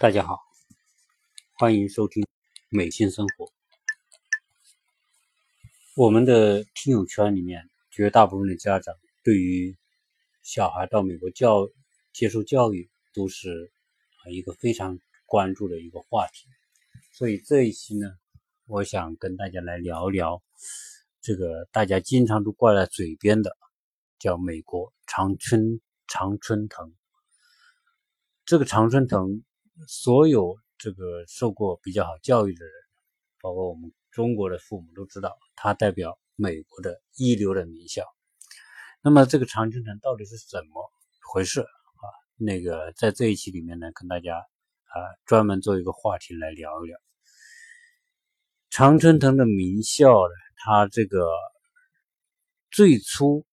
大家好，欢迎收听美心生活。我们的听友圈里面，绝大部分的家长对于小孩到美国教接受教育，都是啊一个非常关注的一个话题。所以这一期呢，我想跟大家来聊聊这个大家经常都挂在嘴边的，叫美国常春常春藤。这个常春藤。所有这个受过比较好教育的人，包括我们中国的父母都知道，它代表美国的一流的名校。那么这个常春藤到底是怎么回事啊？那个在这一期里面呢，跟大家啊专门做一个话题来聊一聊。常春藤的名校呢，它这个最初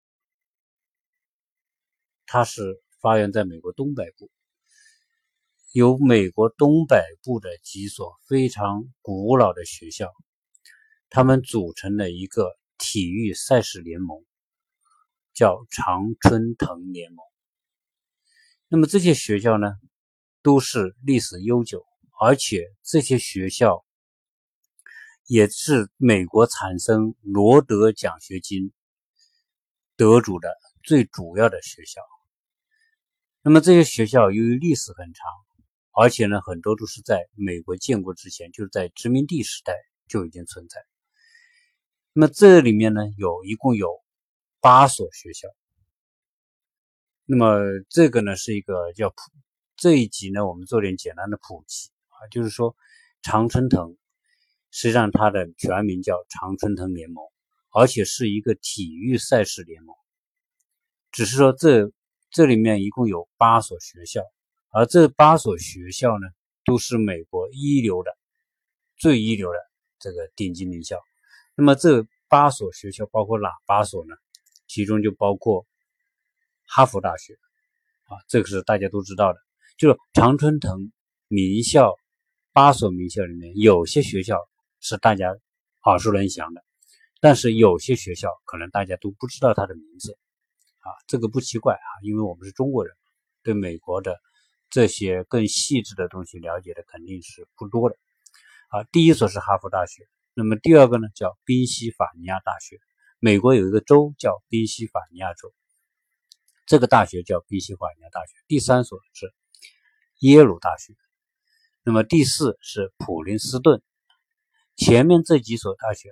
它是发源在美国东北部。由美国东北部的几所非常古老的学校，他们组成了一个体育赛事联盟，叫常春藤联盟。那么这些学校呢，都是历史悠久，而且这些学校也是美国产生罗德奖学金得主的最主要的学校。那么这些学校由于历史很长。而且呢，很多都是在美国建国之前，就是在殖民地时代就已经存在。那么这里面呢，有一共有八所学校。那么这个呢，是一个叫普这一集呢，我们做点简单的普及啊，就是说常春藤实际上它的全名叫常春藤联盟，而且是一个体育赛事联盟。只是说这这里面一共有八所学校。而这八所学校呢，都是美国一流的、最一流的这个顶级名校。那么这八所学校包括哪八所呢？其中就包括哈佛大学啊，这个是大家都知道的。就是常春藤名校八所名校里面，有些学校是大家耳熟能详的，但是有些学校可能大家都不知道它的名字啊，这个不奇怪啊，因为我们是中国人，对美国的。这些更细致的东西了解的肯定是不多的。啊，第一所是哈佛大学，那么第二个呢叫宾夕法尼亚大学，美国有一个州叫宾夕法尼亚州，这个大学叫宾夕法尼亚大学。第三所是耶鲁大学，那么第四是普林斯顿。前面这几所大学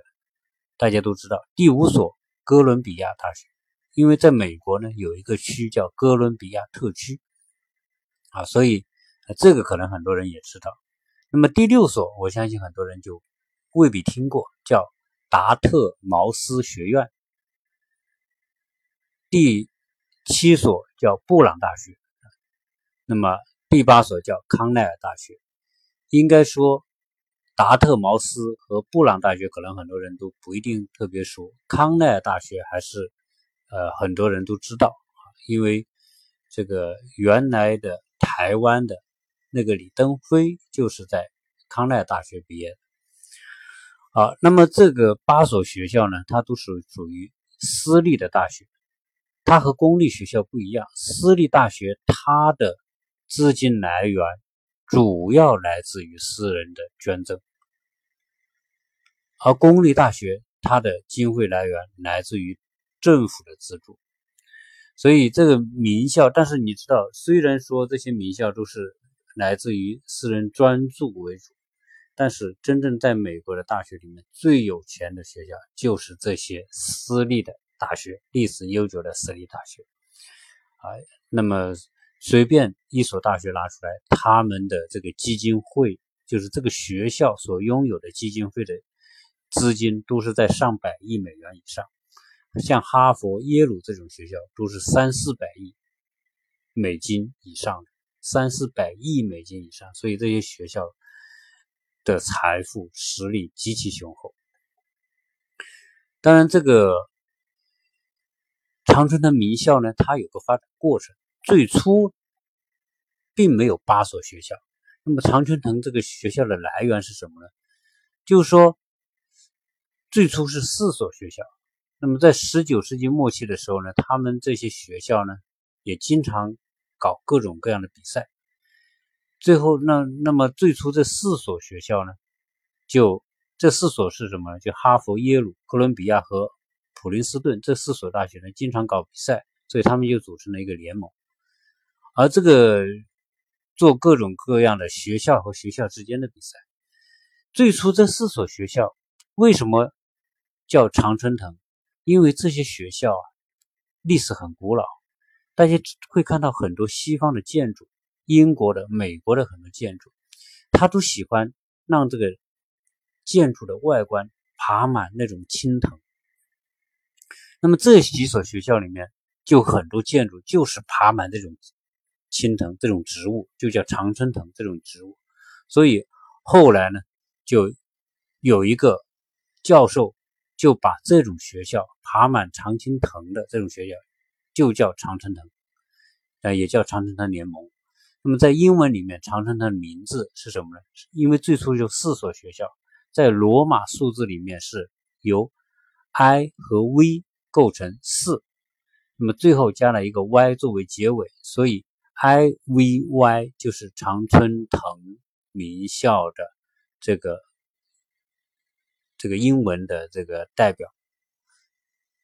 大家都知道，第五所哥伦比亚大学，因为在美国呢有一个区叫哥伦比亚特区。啊，所以这个可能很多人也知道。那么第六所，我相信很多人就未必听过，叫达特茅斯学院。第七所叫布朗大学，那么第八所叫康奈尔大学。应该说，达特茅斯和布朗大学可能很多人都不一定特别熟，康奈尔大学还是呃很多人都知道，因为这个原来的。台湾的那个李登辉就是在康奈大学毕业的。好，那么这个八所学校呢，它都是属于私立的大学，它和公立学校不一样。私立大学它的资金来源主要来自于私人的捐赠，而公立大学它的经费来源来自于政府的资助。所以这个名校，但是你知道，虽然说这些名校都是来自于私人专注为主，但是真正在美国的大学里面，最有钱的学校就是这些私立的大学，历史悠久的私立大学。啊，那么随便一所大学拿出来，他们的这个基金会，就是这个学校所拥有的基金会的资金，都是在上百亿美元以上。像哈佛、耶鲁这种学校都是三四百亿美金以上的，三四百亿美金以上，所以这些学校的财富实力极其雄厚。当然，这个长春藤名校呢，它有个发展过程，最初并没有八所学校。那么，常春藤这个学校的来源是什么呢？就是说，最初是四所学校。那么在十九世纪末期的时候呢，他们这些学校呢也经常搞各种各样的比赛。最后那那么最初这四所学校呢，就这四所是什么呢？就哈佛、耶鲁、哥伦比亚和普林斯顿这四所大学呢，经常搞比赛，所以他们就组成了一个联盟。而这个做各种各样的学校和学校之间的比赛，最初这四所学校为什么叫常春藤？因为这些学校啊历史很古老，大家会看到很多西方的建筑。英国的、美国的很多建筑，他都喜欢让这个建筑的外观爬满那种青藤。那么这几所学校里面，就很多建筑就是爬满这种青藤这种植物，就叫常春藤这种植物。所以后来呢，就有一个教授就把这种学校爬满常青藤的这种学校就叫常春藤，啊，也叫常春藤联盟。那么在英文里面，长城的名字是什么呢？因为最初就四所学校，在罗马数字里面是由 I 和 V 构成四，那么最后加了一个 Y 作为结尾，所以 I V Y 就是常春藤名校的这个这个英文的这个代表。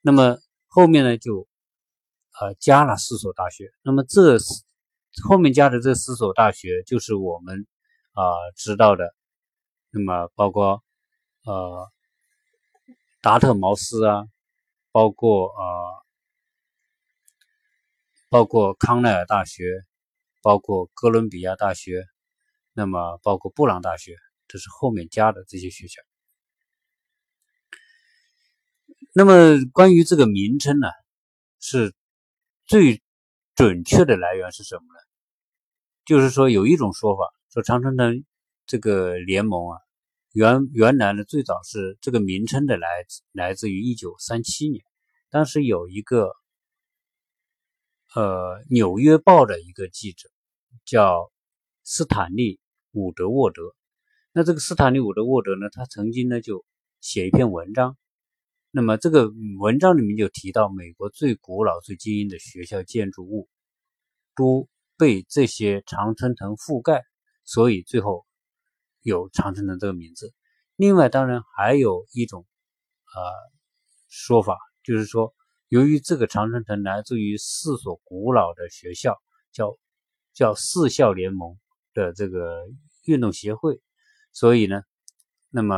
那么后面呢，就呃加了四所大学。那么这是。后面加的这四所大学就是我们啊知道的，那么包括呃达特茅斯啊，包括啊包括康奈尔大学，包括哥伦比亚大学，那么包括布朗大学，这是后面加的这些学校。那么关于这个名称呢，是最准确的来源是什么呢？就是说，有一种说法说，长春藤这个联盟啊，原原来呢最早是这个名称的来来自于一九三七年，当时有一个呃《纽约报》的一个记者叫斯坦利·伍德沃德，那这个斯坦利·伍德沃德呢，他曾经呢就写一篇文章，那么这个文章里面就提到美国最古老、最精英的学校建筑物都。被这些常春藤覆盖，所以最后有常春藤这个名字。另外，当然还有一种呃说法，就是说，由于这个常春藤来自于四所古老的学校，叫叫四校联盟的这个运动协会，所以呢，那么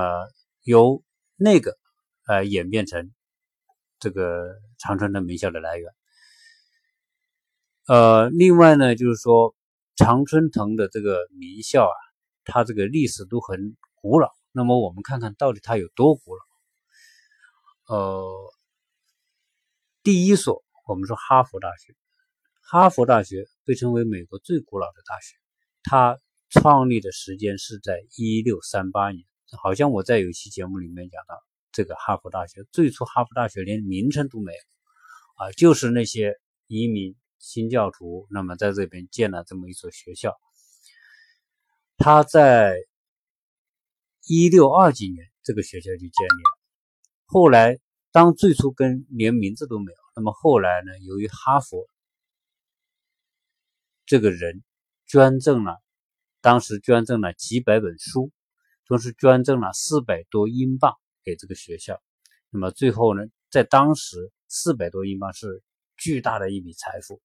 由那个呃演变成这个常春藤名校的来源。呃，另外呢，就是说常春藤的这个名校啊，它这个历史都很古老。那么我们看看到底它有多古老？呃，第一所，我们说哈佛大学，哈佛大学被称为美国最古老的大学，它创立的时间是在一六三八年。好像我在有一期节目里面讲到，这个哈佛大学最初哈佛大学连名称都没有啊，就是那些移民。新教徒，那么在这边建了这么一所学校。他在一六二几年，这个学校就建立了。后来，当最初跟连名字都没有，那么后来呢？由于哈佛这个人捐赠了，当时捐赠了几百本书，同时捐赠了四百多英镑给这个学校。那么最后呢，在当时，四百多英镑是巨大的一笔财富。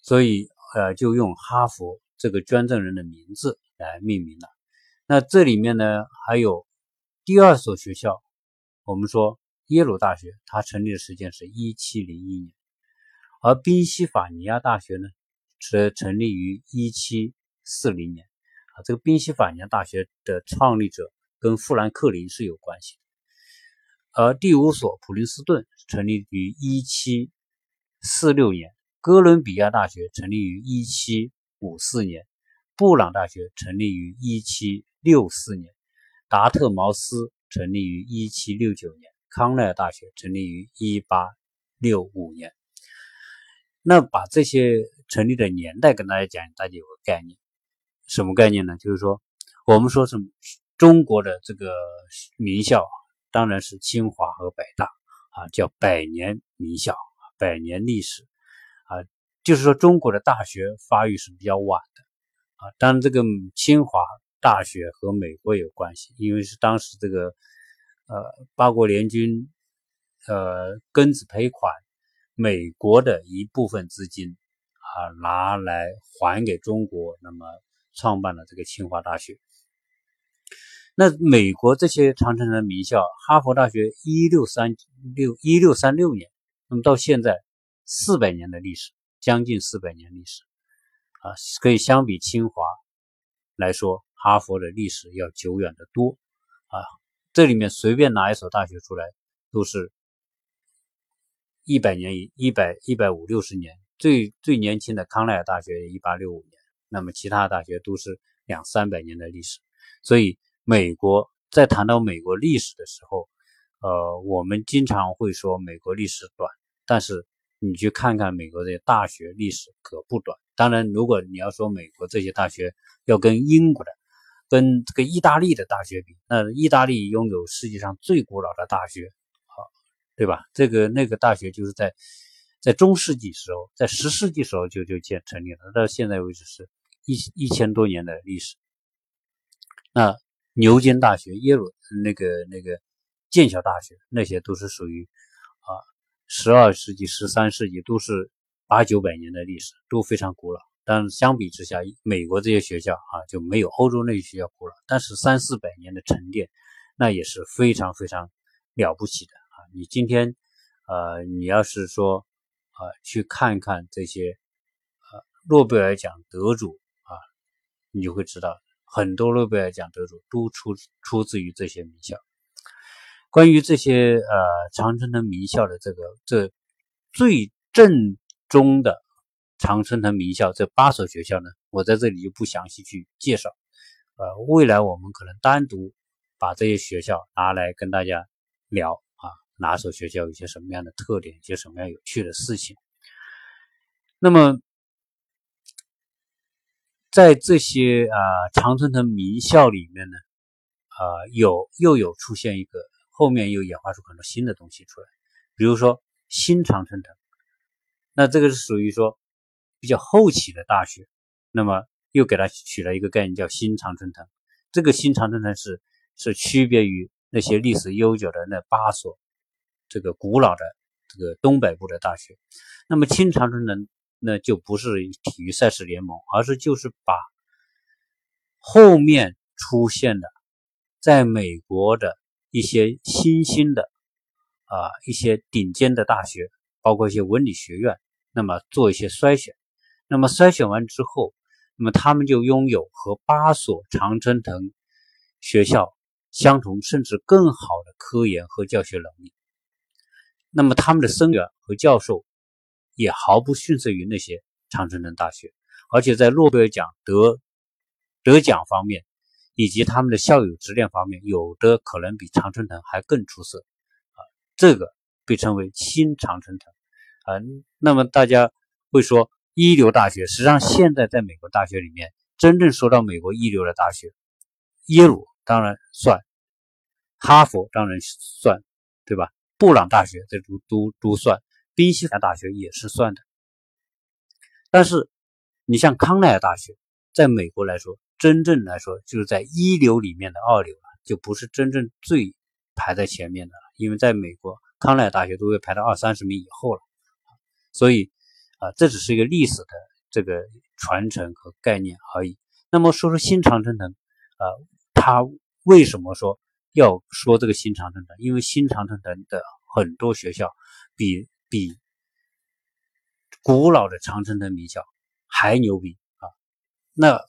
所以，呃，就用哈佛这个捐赠人的名字来命名了。那这里面呢，还有第二所学校，我们说耶鲁大学，它成立的时间是一七零一年，而宾夕法尼亚大学呢，是成立于一七四零年。啊，这个宾夕法尼亚大学的创立者跟富兰克林是有关系的。而第五所普林斯顿成立于一七四六年。哥伦比亚大学成立于一七五四年，布朗大学成立于一七六四年，达特茅斯成立于一七六九年，康奈尔大学成立于一八六五年。那把这些成立的年代跟大家讲，大家有个概念，什么概念呢？就是说，我们说什么中国的这个名校，当然是清华和北大啊，叫百年名校，百年历史啊。就是说中国的大学发育是比较晚的啊。当然，这个清华大学和美国有关系，因为是当时这个呃八国联军呃庚子赔款，美国的一部分资金啊拿来还给中国，那么创办了这个清华大学。那美国这些长城的名校，哈佛大学一六三六一六三六年，那么到现在四百年的历史，将近四百年历史啊，可以相比清华来说，哈佛的历史要久远得多啊。这里面随便拿一所大学出来，都是一百年一一百一百五六十年，最最年轻的康奈尔大学一八六五年，那么其他大学都是两三百年的历史，所以。美国在谈到美国历史的时候，呃，我们经常会说美国历史短，但是你去看看美国的大学历史可不短。当然，如果你要说美国这些大学要跟英国的、跟这个意大利的大学比，那意大利拥有世界上最古老的大学，好，对吧？这个那个大学就是在在中世纪时候，在十世纪时候就就建成立了，到现在为止是一一千多年的历史。那。牛津大学、耶鲁那个那个剑桥大学，那些都是属于啊十二世纪、十三世纪，都是八九百年的历史，都非常古老。但相比之下，美国这些学校啊就没有欧洲那些学校古老。但是三四百年的沉淀，那也是非常非常了不起的啊！你今天呃，你要是说啊去看看这些呃诺贝尔奖得主啊，你就会知道。很多诺贝尔奖得主都出出自于这些名校。关于这些呃常春藤名校的这个这最正宗的常春藤名校这八所学校呢，我在这里就不详细去介绍。呃，未来我们可能单独把这些学校拿来跟大家聊啊，哪所学校有些什么样的特点，一些什么样有趣的事情。那么。在这些啊常春藤名校里面呢，啊有又有出现一个，后面又演化出很多新的东西出来，比如说新常春藤，那这个是属于说比较后期的大学，那么又给它取了一个概念叫新常春藤。这个新常春藤是是区别于那些历史悠久的那八所这个古老的这个东北部的大学，那么新长春藤。那就不是体育赛事联盟，而是就是把后面出现的在美国的一些新兴的啊一些顶尖的大学，包括一些文理学院，那么做一些筛选。那么筛选完之后，那么他们就拥有和八所常春藤学校相同，甚至更好的科研和教学能力。那么他们的生源和教授。也毫不逊色于那些常春藤大学，而且在诺贝尔奖得得奖方面，以及他们的校友质量方面，有的可能比常春藤还更出色啊！这个被称为新常春藤啊。那么大家会说一流大学，实际上现在在美国大学里面，真正说到美国一流的大学，耶鲁当然算，哈佛当然算，对吧？布朗大学这都都都算。宾夕法大学也是算的，但是你像康奈尔大学，在美国来说，真正来说就是在一流里面的二流了，就不是真正最排在前面的了。因为在美国，康奈尔大学都会排到二三十名以后了，所以啊，这只是一个历史的这个传承和概念而已。那么说说新常春藤啊，他为什么说要说这个新常春藤？因为新常春藤的很多学校比比古老的长春藤名校还牛逼啊！那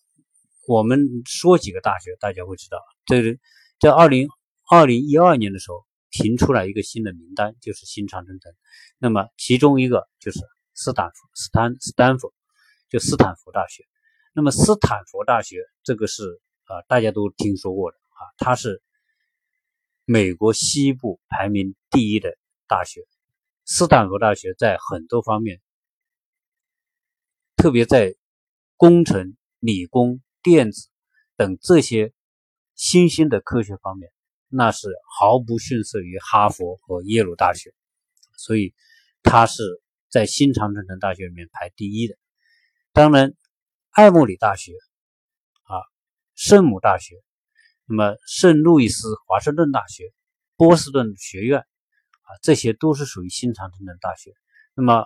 我们说几个大学，大家会知道。这是在二零二零一二年的时候评出来一个新的名单，就是新长春藤。那么其中一个就是斯坦福，斯坦斯坦福，就斯坦福大学。那么斯坦福大学这个是啊，大家都听说过的啊，它是美国西部排名第一的大学。斯坦福大学在很多方面，特别在工程、理工、电子等这些新兴的科学方面，那是毫不逊色于哈佛和耶鲁大学。所以，它是在新长城城大学里面排第一的。当然，爱默里大学啊，圣母大学，那么圣路易斯华盛顿大学、波士顿学院啊，这些都是属于新长城的大学。那么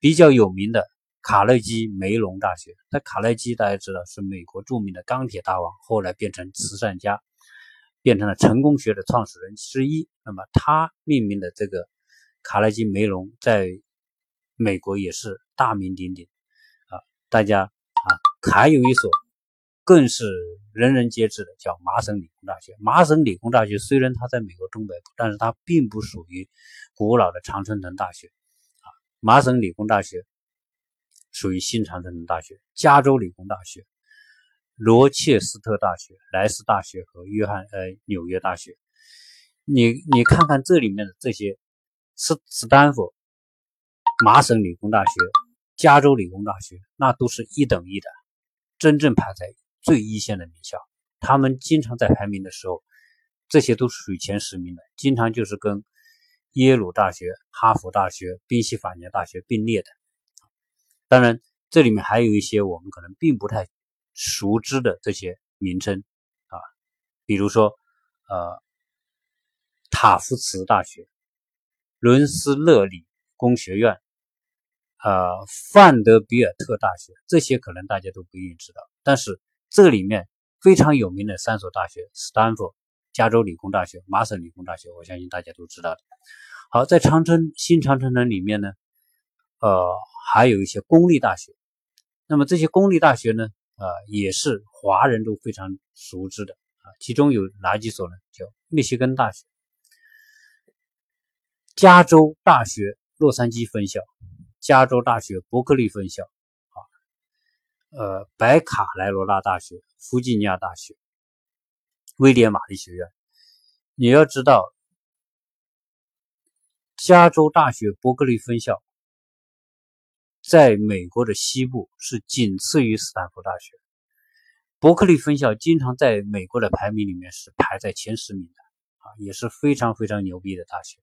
比较有名的卡内基梅隆大学，那卡内基大家知道是美国著名的钢铁大王，后来变成慈善家。变成了成功学的创始人之一。那么，他命名的这个卡耐基梅隆，在美国也是大名鼎鼎啊。大家啊，还有一所更是人人皆知的，叫麻省理工大学。麻省理工大学虽然它在美国东北部，但是它并不属于古老的常春藤大学啊。麻省理工大学属于新常春藤大学，加州理工大学。罗切斯特大学、莱斯大学和约翰呃纽约大学，你你看看这里面的这些，斯斯坦福、麻省理工大学、加州理工大学，那都是一等一的，真正排在最一线的名校。他们经常在排名的时候，这些都属于前十名的，经常就是跟耶鲁大学、哈佛大学、宾夕法尼亚大学并列的。当然，这里面还有一些我们可能并不太。熟知的这些名称啊，比如说呃，塔夫茨大学、伦斯勒理工学院、呃，范德比尔特大学，这些可能大家都不一定知道。但是这里面非常有名的三所大学：斯坦福、加州理工大学、麻省理工大学，我相信大家都知道的。好，在长春新长春藤里面呢，呃，还有一些公立大学。那么这些公立大学呢？啊，也是华人都非常熟知的啊。其中有哪几所呢？叫密歇根大学、加州大学洛杉矶分校、加州大学伯克利分校，呃，北卡莱罗纳大学、弗吉尼亚大学、威廉玛丽学院。你要知道，加州大学伯克利分校。在美国的西部是仅次于斯坦福大学，伯克利分校经常在美国的排名里面是排在前十名的啊，也是非常非常牛逼的大学。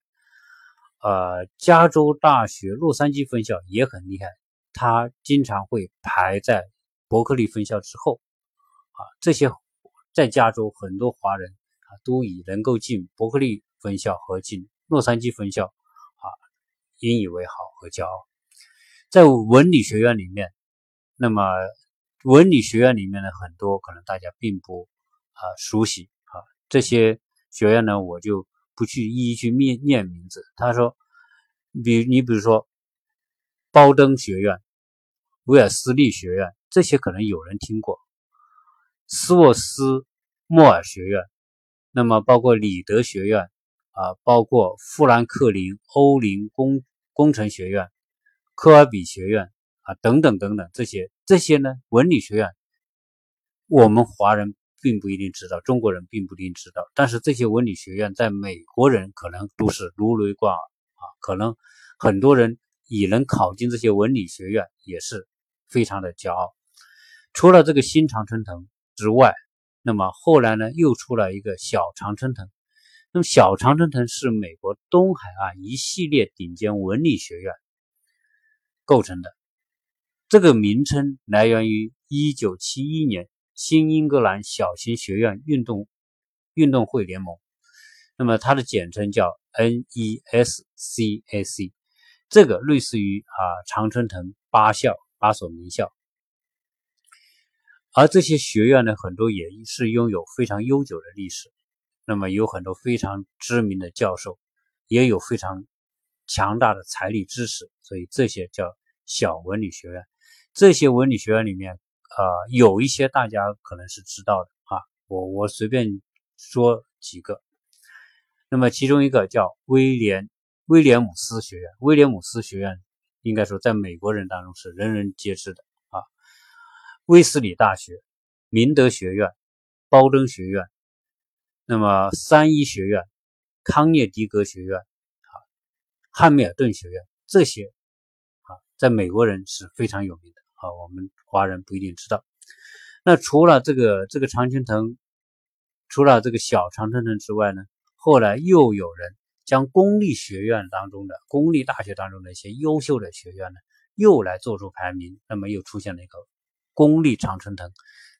呃，加州大学洛杉矶分校也很厉害，它经常会排在伯克利分校之后啊。这些在加州很多华人啊都以能够进伯克利分校和进洛杉矶分校啊引以为豪和骄傲。在文理学院里面，那么文理学院里面的很多可能大家并不啊熟悉啊这些学院呢，我就不去一一去念念名字。他说，比你比如说，包登学院、威尔斯利学院这些可能有人听过，斯沃斯莫尔学院，那么包括里德学院啊，包括富兰克林欧林工工程学院。科尔比学院啊，等等等等，这些这些呢，文理学院，我们华人并不一定知道，中国人并不一定知道。但是这些文理学院在美国人可能都是如雷贯耳啊，可能很多人也能考进这些文理学院也是非常的骄傲。除了这个新常春藤之外，那么后来呢，又出了一个小常春藤。那么小常春藤是美国东海岸一系列顶尖文理学院。构成的这个名称来源于一九七一年新英格兰小型学院运动运动会联盟，那么它的简称叫 NESCAC，这个类似于啊常春藤八校八所名校，而这些学院呢，很多也是拥有非常悠久的历史，那么有很多非常知名的教授，也有非常。强大的财力支持，所以这些叫小文理学院。这些文理学院里面，呃，有一些大家可能是知道的啊。我我随便说几个。那么其中一个叫威廉威廉姆斯学院。威廉姆斯学院应该说在美国人当中是人人皆知的。威斯里大学、明德学院、包登学院，那么三一学院、康涅狄格学院。啊汉密尔顿学院这些啊，在美国人是非常有名的啊，我们华人不一定知道。那除了这个这个常青藤，除了这个小常春藤之外呢，后来又有人将公立学院当中的公立大学当中的一些优秀的学院呢，又来做出排名，那么又出现了一个公立常春藤。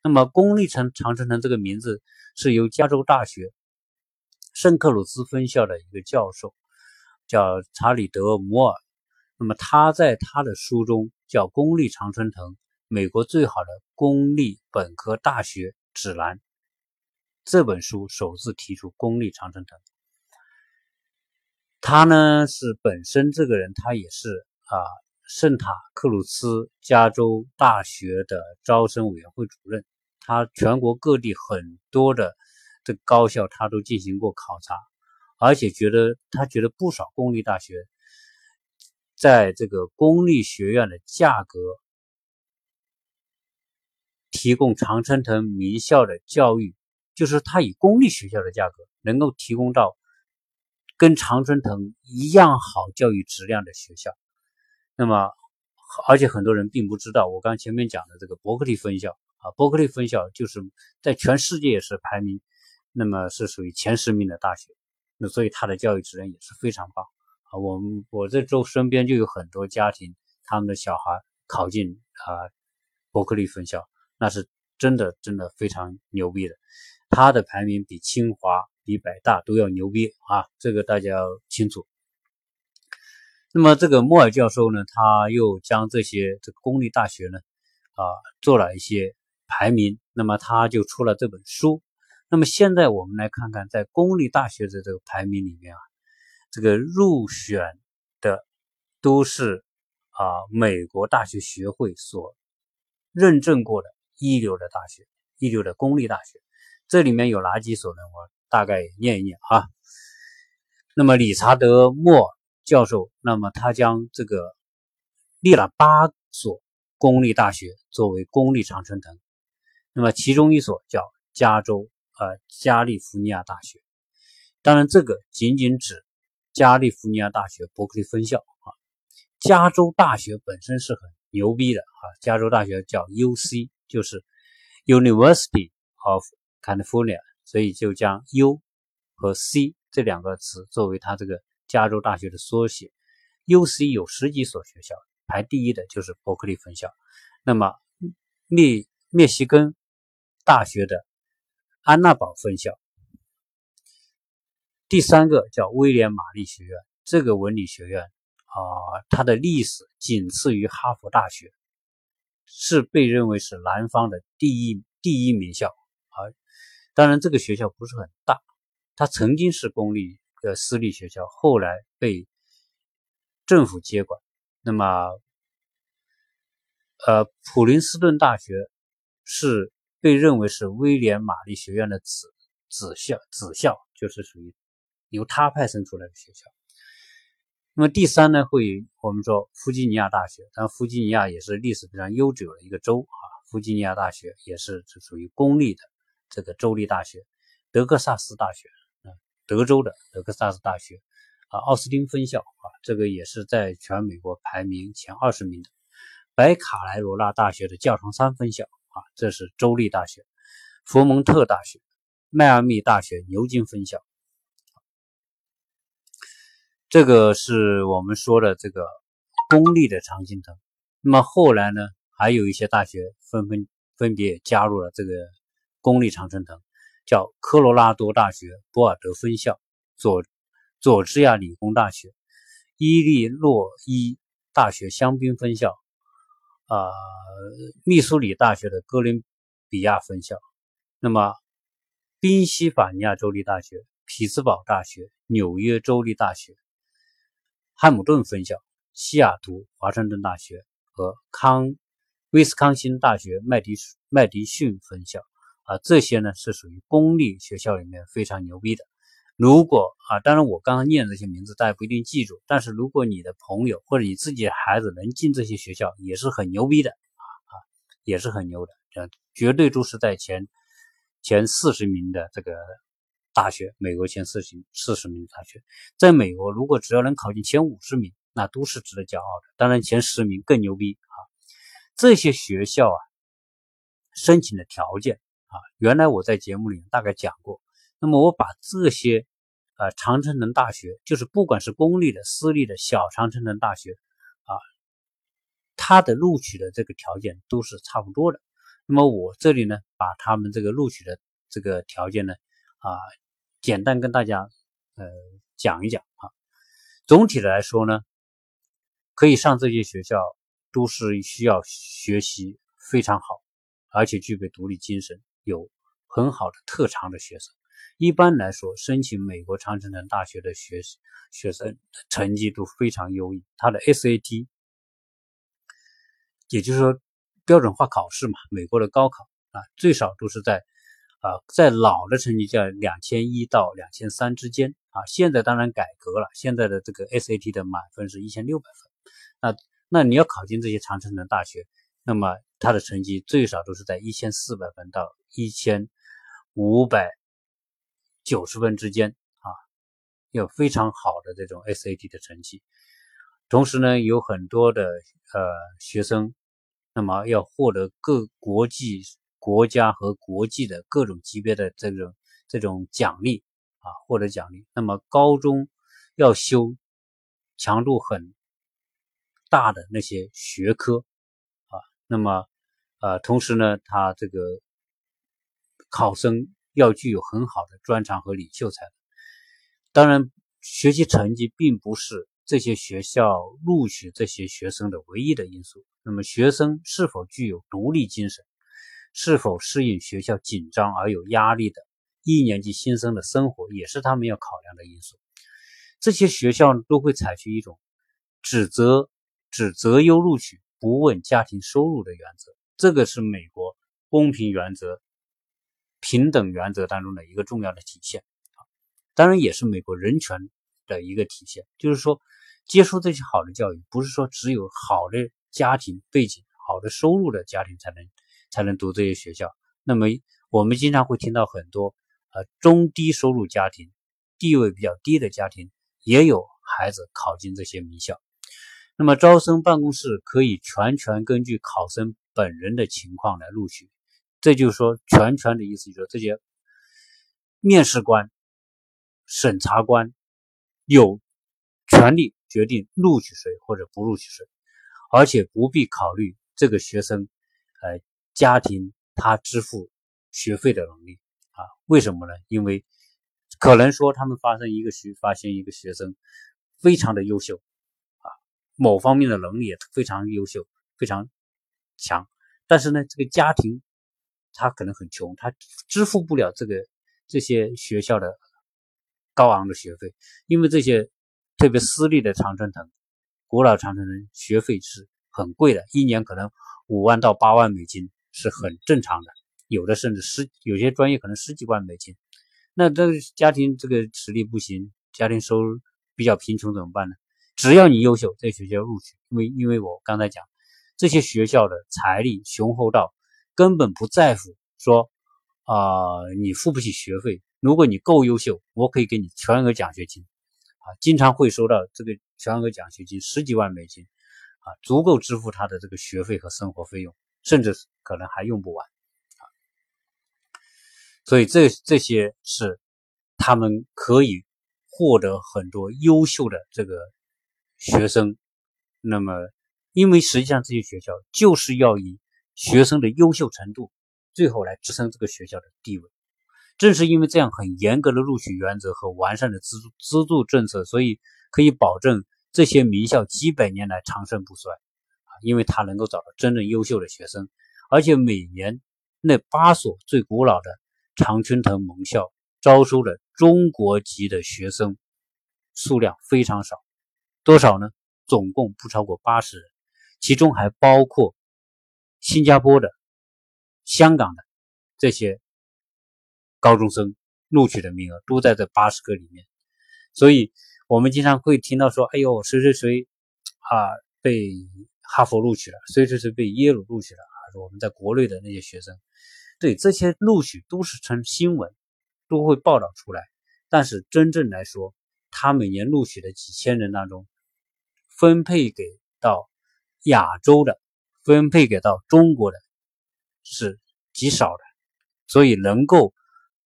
那么公立城常春藤这个名字是由加州大学圣克鲁兹分校的一个教授叫查理德摩尔，那么他在他的书中叫《公立常春藤：美国最好的公立本科大学指南》这本书首次提出公立常春藤。他呢是本身这个人，他也是啊圣塔克鲁斯加州大学的招生委员会主任，他全国各地很多的这高校他都进行过考察，而且觉得他觉得不少公立大学在这个公立学院的价格提供常春藤名校的教育，就是他以公立学校的价格能够提供到。跟常春藤一样好教育质量的学校，那么而且很多人并不知道，我刚前面讲的这个伯克利分校啊，伯克利分校就是在全世界也是排名，那么是属于前十名的大学，那所以它的教育质量也是非常棒啊。我们我这周身边就有很多家庭，他们的小孩考进啊伯克利分校，那是真的真的非常牛逼的，它的排名比清华。比北大都要牛逼啊！这个大家要清楚。那么这个莫尔教授呢，他又将这些这个公立大学呢，啊，做了一些排名。那么他就出了这本书。那么现在我们来看看，在公立大学的这个排名里面啊，这个入选的都是啊美国大学学会所认证过的一流的大学，一流的公立大学。这里面有哪几所呢？我。大概念一念啊，那么理查德·莫尔教授，那么他将这个列了八所公立大学作为公立常春藤，那么其中一所叫加州呃加利福尼亚大学，当然这个仅仅指加利福尼亚大学伯克利分校啊，加州大学本身是很牛逼的啊，加州大学叫 U C，就是 University of California。所以就将 U 和 C 这两个词作为它这个加州大学的缩写。U C 有十几所学校，排第一的就是伯克利分校。那么密密西根大学的安娜堡分校，第三个叫威廉玛丽学院。这个文理学院啊，它的历史仅次于哈佛大学，是被认为是南方的第一第一名校。啊当然，这个学校不是很大，它曾经是公立的私立学校，后来被政府接管。那么，呃，普林斯顿大学是被认为是威廉玛丽学院的子子校，子校就是属于由他派生出来的学校。那么第三呢，会我们说弗吉尼亚大学，但弗吉尼亚也是历史非常悠久的一个州啊，弗吉尼亚大学也是属于公立的。这个州立大学，德克萨斯大学，德州的德克萨斯大学，啊，奥斯汀分校，啊，这个也是在全美国排名前二十名的。北卡莱罗纳大学的教堂山分校，啊，这是州立大学。佛蒙特大学，迈阿密大学牛津分校，这个是我们说的这个公立的常青藤。那么后来呢，还有一些大学纷纷分别加入了这个。公立常春藤叫科罗拉多大学博尔德分校、佐佐治亚理工大学、伊利诺伊大学香槟分校、啊密苏里大学的哥伦比亚分校，那么宾夕法尼亚州立大学、匹兹堡大学、纽约州立大学、汉姆顿分校、西雅图华盛顿大学和康威斯康星大学麦迪麦迪逊分校。啊，这些呢是属于公立学校里面非常牛逼的。如果啊，当然我刚刚念的这些名字，大家不一定记住。但是如果你的朋友或者你自己的孩子能进这些学校，也是很牛逼的啊，也是很牛的。这绝对都是在前前四十名的这个大学，美国前四十四十名大学，在美国如果只要能考进前五十名，那都是值得骄傲的。当然前十名更牛逼啊。这些学校啊，申请的条件。啊，原来我在节目里面大概讲过，那么我把这些呃，常春藤大学，就是不管是公立的、私立的小常春藤大学啊，它的录取的这个条件都是差不多的。那么我这里呢，把他们这个录取的这个条件呢，啊，简单跟大家呃讲一讲啊。总体的来说呢，可以上这些学校，都是需要学习非常好，而且具备独立精神，有很好的特长的学生。一般来说，申请美国常春藤大学的学学生成绩都非常优异。他的 SAT，也就是说标准化考试嘛，美国的高考啊，最少都是在啊，在老的成绩在两千一到两千三之间。啊，现在当然改革了，现在的这个 SAT 的满分是一千六百分。那那你要考进这些常春藤大学，那么他的成绩最少都是在一千四百分到一千五百九十分之间啊，有非常好的这种 SAT 的成绩。同时呢，有很多的呃学生，那么要获得各国际国家和国际的各种级别的这种这种奖励。啊，获得奖励。那么高中要修强度很大的那些学科，那么呃，同时呢，他这个考生要具有很好的专长和领袖才能。当然，学习成绩并不是这些学校录取这些学生的唯一的因素。那么，学生是否具有独立精神，是否适应学校紧张而有压力的？一年级新生的生活也是他们要考量的因素。这些学校都会采取一种只择只择优录取，不问家庭收入的原则。这个是美国公平原则、平等原则当中的一个重要的体现当然，也是美国人权的一个体现。就是说，接受这些好的教育，不是说只有好的家庭背景、好的收入的家庭才能才能读这些学校。那么，我们经常会听到很多。呃，中低收入家庭、地位比较低的家庭也有孩子考进这些名校。那么招生办公室可以全权根据考生本人的情况来录取。这就是说，全权的意思就是说，这些面试官、审查官有权利决定录取谁或者不录取谁，而且不必考虑这个学生呃家庭他支付学费的能力。啊，为什么呢？因为可能说他们发生一个学，发现一个学生非常的优秀，某方面的能力也非常优秀，非常强，但是呢，这个家庭他可能很穷，他支付不了这个这些学校的高昂的学费，因为这些特别私立的常春藤、古老常春藤学费是很贵的，一年可能五万到八万美金是很正常的。有的甚至十有些专业可能十几万美金，那这个家庭这个实力不行，家庭收入比较贫穷怎么办呢？只要你优秀，在学校录取，因为因为我刚才讲，这些学校的财力雄厚到根本不在乎说啊你付不起学费，如果你够优秀，我可以给你全额奖学金，啊，经常会收到这个全额奖学金十几万美金，啊，足够支付他的这个学费和生活费用，甚至可能还用不完。啊所以这这些是他们可以获得很多优秀的这个学生。那么，因为实际上这些学校就是要以学生的优秀程度，最后来支撑这个学校的地位。正是因为这样很严格的录取原则和完善的资助资助政策，所以可以保证这些名校几百年来长盛不衰啊！因为他能够找到真正优秀的学生，而且每年那八所最古老的。常春藤盟校招收的中国籍的学生数量非常少，多少呢？总共不超过八十人，其中还包括新加坡的、香港的这些高中生录取的名额都在这八十个里面。所以，我们经常会听到说：“哎呦，谁谁谁啊被哈佛录取了，谁谁谁被耶鲁录取了。”还是我们在国内的那些学生。对这些录取都是成新闻，都会报道出来。但是真正来说，他每年录取的几千人当中，分配给到亚洲的，分配给到中国的是极少的。所以能够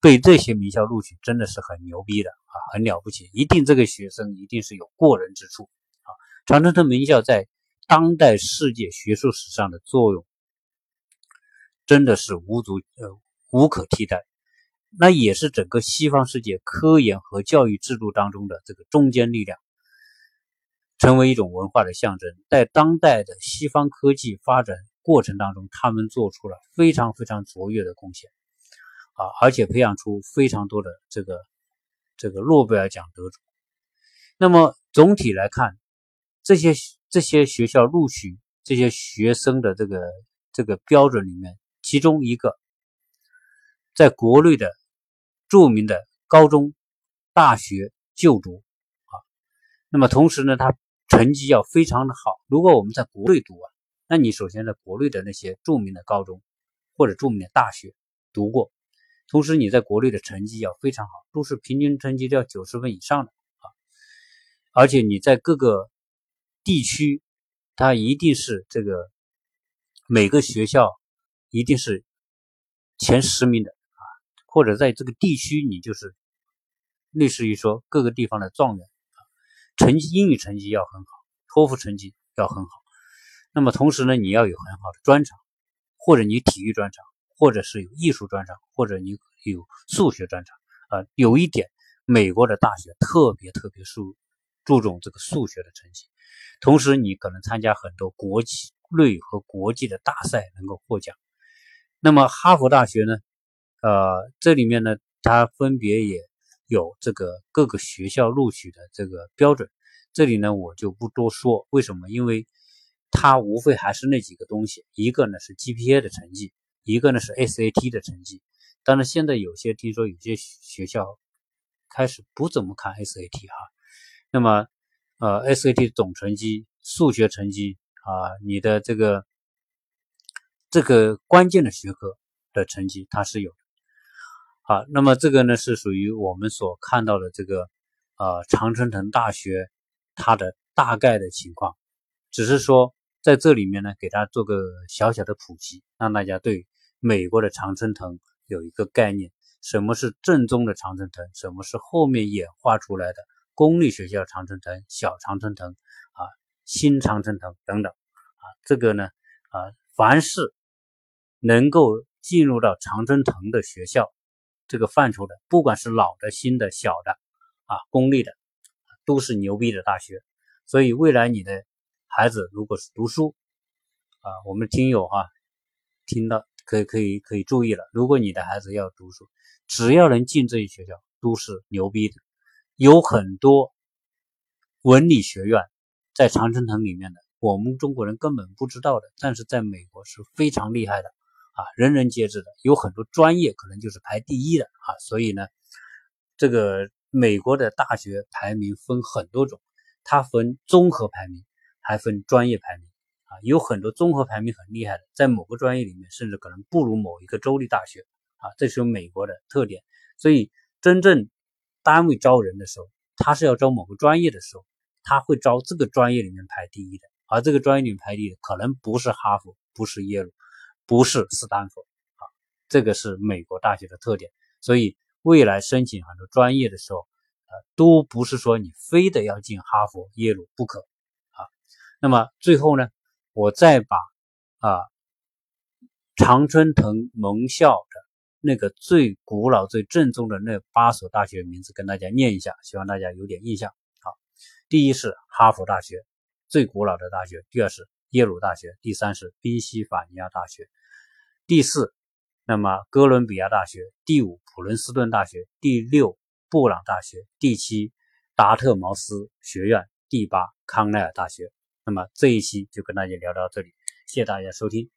被这些名校录取真的是很牛逼的啊，很了不起，一定这个学生一定是有过人之处啊。常春藤名校在当代世界学术史上的作用真的是无足呃无可替代，那也是整个西方世界科研和教育制度当中的这个中坚力量，成为一种文化的象征，在当代的西方科技发展过程当中，他们做出了非常非常卓越的贡献。啊，而且培养出非常多的这个这个诺贝尔奖得主。那么总体来看，这些这些学校录取这些学生的这个这个标准里面，其中一个在国内的著名的高中、大学就读啊。那么同时呢，他成绩要非常的好。如果我们在国内读啊，那你首先在国内的那些著名的高中或者著名的大学读过。同时，你在国内的成绩要非常好，都是平均成绩都要九十分以上的啊。而且你在各个地区，它一定是这个每个学校一定是前十名的啊，或者在这个地区你就是类似于说各个地方的状元。成绩英语成绩要很好，托福成绩要很好。那么同时呢，你要有很好的专长，或者你体育专长。或者是有艺术专长，或者你有数学专长啊。有一点，美国的大学特别特别注注重这个数学的成绩，同时你可能参加很多国际内和国际的大赛，能够获奖。那么哈佛大学呢？呃，这里面呢，它分别也有这个各个学校录取的这个标准，这里呢我就不多说。为什么？因为它无非还是那几个东西，一个呢是 GPA 的成绩。一个呢是 SAT 的成绩，当然现在有些听说有些学校开始不怎么看 SAT 哈，那么呃 SAT 总成绩、数学成绩啊，你的这个这个关键的学科的成绩它是有，好，那么这个呢是属于我们所看到的这个呃常春藤大学它的大概的情况，只是说在这里面呢给大家做个小小的普及，让大家对。美国的常春藤有一个概念，什么是正宗的常春藤？什么是后面演化出来的公立学校常春藤、小常春藤啊、新常春藤等等啊？这个呢啊，凡是能够进入到常春藤的学校这个范畴的，不管是老的、新的、小的啊，公立的，都是牛逼的大学。所以未来你的孩子如果是读书啊，我们听友哈听到。可以可以可以注意了，如果你的孩子要读书，只要能进这些学校，都是牛逼的。有很多文理学院在常春藤里面的，我们中国人根本不知道的，但是在美国是非常厉害的啊，人人皆知的。有很多专业可能就是排第一的啊，所以呢，这个美国的大学排名分很多种，它分综合排名，还分专业排名。啊，有很多综合排名很厉害的，在某个专业里面，甚至可能不如某一个州立大学啊，这是美国的特点。所以，真正单位招人的时候，他是要招某个专业的时候，他会招这个专业里面排第一的，而这个专业里面排第一的可能不是哈佛，不是耶鲁，不是斯坦福啊，这个是美国大学的特点。所以，未来申请很多专业的时候，呃，都不是说你非得要进哈佛、耶鲁不可啊。那么最后呢？我再把啊常春藤盟校的那个最古老、最正宗的那八所大学名字跟大家念一下，希望大家有点印象。好，第一是哈佛大学，最古老的大学；第二是耶鲁大学；第三是宾夕法尼亚大学；第四，那么哥伦比亚大学；第五，普伦斯顿大学；第六，布朗大学；第七，达特茅斯学院；第八，康奈尔大学。那么这一期就跟大家聊到这里，谢谢大家收听。